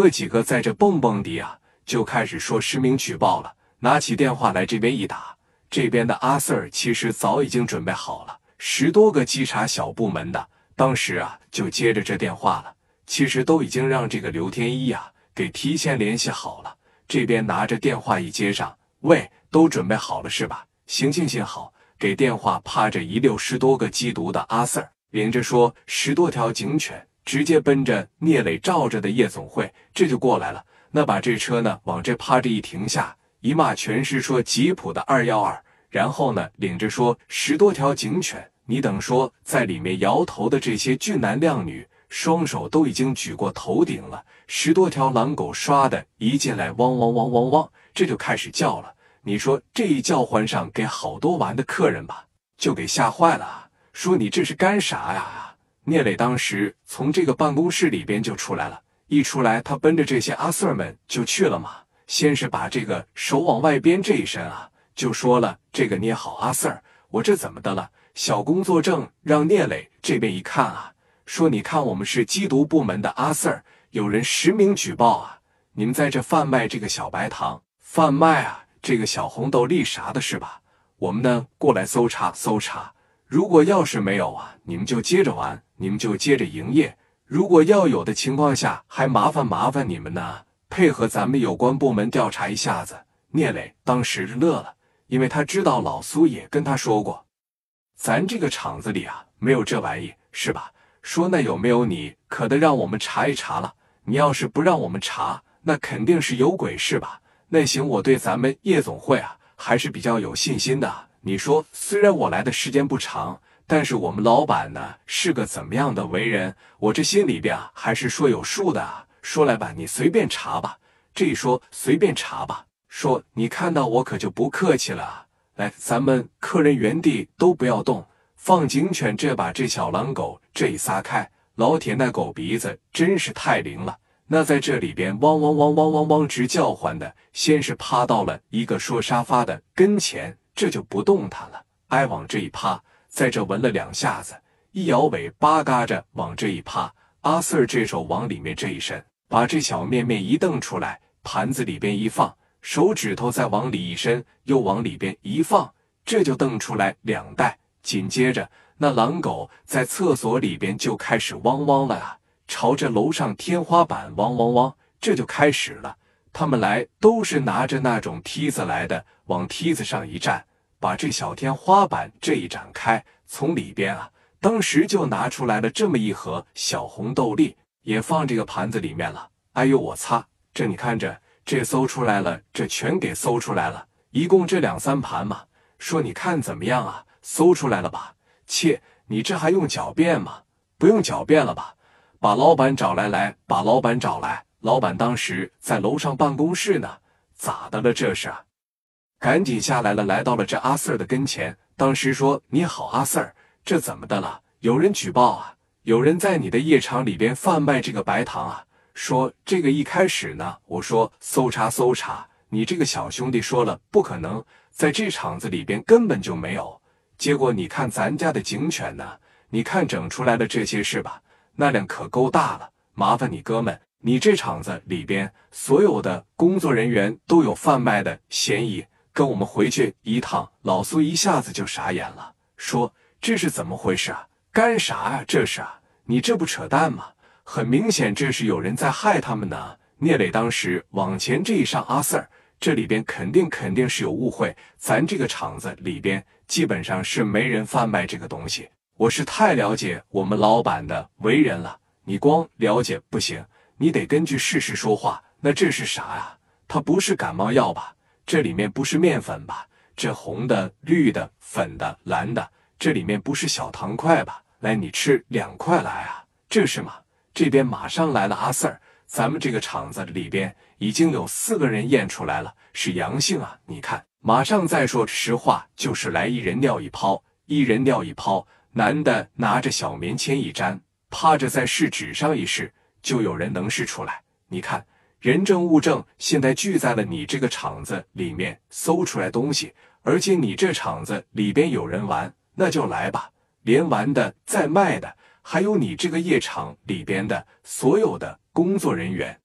哥几个在这蹦蹦迪啊，就开始说实名举报了。拿起电话来这边一打，这边的阿 Sir 其实早已经准备好了，十多个稽查小部门的，当时啊就接着这电话了。其实都已经让这个刘天一啊给提前联系好了。这边拿着电话一接上，喂，都准备好了是吧？行行行，好。给电话趴着一溜十多个缉毒的阿 Sir，领着说十多条警犬，直接奔着聂磊罩着的夜总会这就过来了。那把这车呢往这趴着一停下，一骂全是说吉普的二幺二，然后呢领着说十多条警犬，你等说在里面摇头的这些俊男靓女，双手都已经举过头顶了。十多条狼狗刷的一进来，汪汪汪汪汪，这就开始叫了。你说这一叫唤上，给好多玩的客人吧，就给吓坏了。说你这是干啥呀？聂磊当时从这个办公室里边就出来了，一出来他奔着这些阿 Sir 们就去了嘛。先是把这个手往外边这一伸啊，就说了：“这个捏好阿 Sir，我这怎么的了？小工作证让聂磊这边一看啊，说你看我们是缉毒部门的阿 Sir，有人实名举报啊，你们在这贩卖这个小白糖，贩卖啊。”这个小红豆粒啥的是吧？我们呢过来搜查搜查。如果要是没有啊，你们就接着玩，你们就接着营业。如果要有的情况下，还麻烦麻烦你们呢，配合咱们有关部门调查一下子。聂磊当时乐了，因为他知道老苏也跟他说过，咱这个厂子里啊没有这玩意，是吧？说那有没有你可得让我们查一查了。你要是不让我们查，那肯定是有鬼，是吧？那行，我对咱们夜总会啊还是比较有信心的。你说，虽然我来的时间不长，但是我们老板呢是个怎么样的为人，我这心里边啊还是说有数的。说来吧，你随便查吧。这一说随便查吧，说你看到我可就不客气了。来，咱们客人原地都不要动，放警犬这把这小狼狗这一撒开，老铁那狗鼻子真是太灵了。那在这里边汪汪汪汪汪汪直叫唤的，先是趴到了一个说沙发的跟前，这就不动弹了，挨往这一趴，在这闻了两下子，一摇尾巴嘎着往这一趴，阿 Sir 这手往里面这一伸，把这小面面一瞪出来，盘子里边一放，手指头再往里一伸，又往里边一放，这就瞪出来两袋，紧接着那狼狗在厕所里边就开始汪汪了啊！朝着楼上天花板汪汪汪，这就开始了。他们来都是拿着那种梯子来的，往梯子上一站，把这小天花板这一展开，从里边啊，当时就拿出来了这么一盒小红豆粒，也放这个盘子里面了。哎呦我擦，这你看着，这搜出来了，这全给搜出来了，一共这两三盘嘛。说你看怎么样啊？搜出来了吧？切，你这还用狡辩吗？不用狡辩了吧？把老板找来，来把老板找来。老板当时在楼上办公室呢，咋的了？这是，赶紧下来了，来到了这阿 Sir 的跟前。当时说：“你好，阿 Sir，这怎么的了？有人举报啊，有人在你的夜场里边贩卖这个白糖啊。说这个一开始呢，我说搜查搜查，你这个小兄弟说了不可能，在这厂子里边根本就没有。结果你看咱家的警犬呢，你看整出来的这些是吧？”那量可够大了，麻烦你哥们，你这厂子里边所有的工作人员都有贩卖的嫌疑，跟我们回去一趟。老苏一下子就傻眼了，说这是怎么回事啊？干啥呀？这是啊？你这不扯淡吗？很明显这是有人在害他们呢。聂磊当时往前这一上，阿 Sir，这里边肯定肯定是有误会，咱这个厂子里边基本上是没人贩卖这个东西。我是太了解我们老板的为人了，你光了解不行，你得根据事实说话。那这是啥呀？它不是感冒药吧？这里面不是面粉吧？这红的、绿的、粉的、蓝的，这里面不是小糖块吧？来，你吃两块来啊！这是吗？这边马上来了，阿 Sir，咱们这个厂子里边已经有四个人验出来了，是阳性啊！你看，马上再说实话，就是来一人尿一泡，一人尿一泡。男的拿着小棉签一粘，趴着在试纸上一试，就有人能试出来。你看，人证物证现在聚在了你这个厂子里面，搜出来东西，而且你这厂子里边有人玩，那就来吧，连玩的、在卖的，还有你这个夜场里边的所有的工作人员。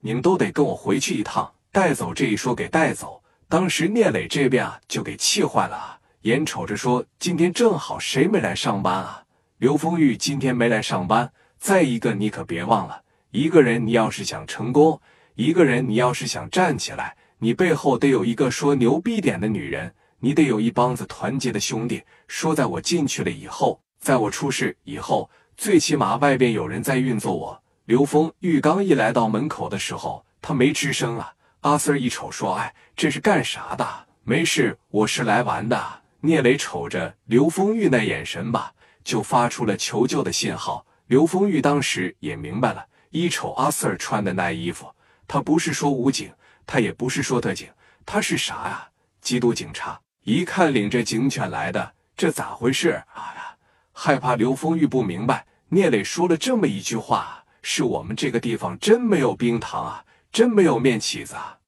你们都得跟我回去一趟。带走这一说给带走，当时聂磊这边啊就给气坏了啊，眼瞅着说今天正好谁没来上班啊？刘丰玉今天没来上班。再一个，你可别忘了，一个人你要是想成功，一个人你要是想站起来，你背后得有一个说牛逼点的女人，你得有一帮子团结的兄弟。说在我进去了以后，在我出事以后，最起码外边有人在运作我。刘峰玉刚一来到门口的时候，他没吱声啊。阿 Sir 一瞅说：“哎，这是干啥的？没事，我是来玩的。”聂磊瞅着刘峰玉那眼神吧，就发出了求救的信号。刘丰玉当时也明白了，一瞅阿 Sir 穿的那衣服，他不是说武警，他也不是说特警，他是啥呀？缉毒警察。一看领着警犬来的，这咋回事啊？害怕刘丰玉不明白，聂磊说了这么一句话：“是我们这个地方真没有冰糖啊，真没有面起子啊。”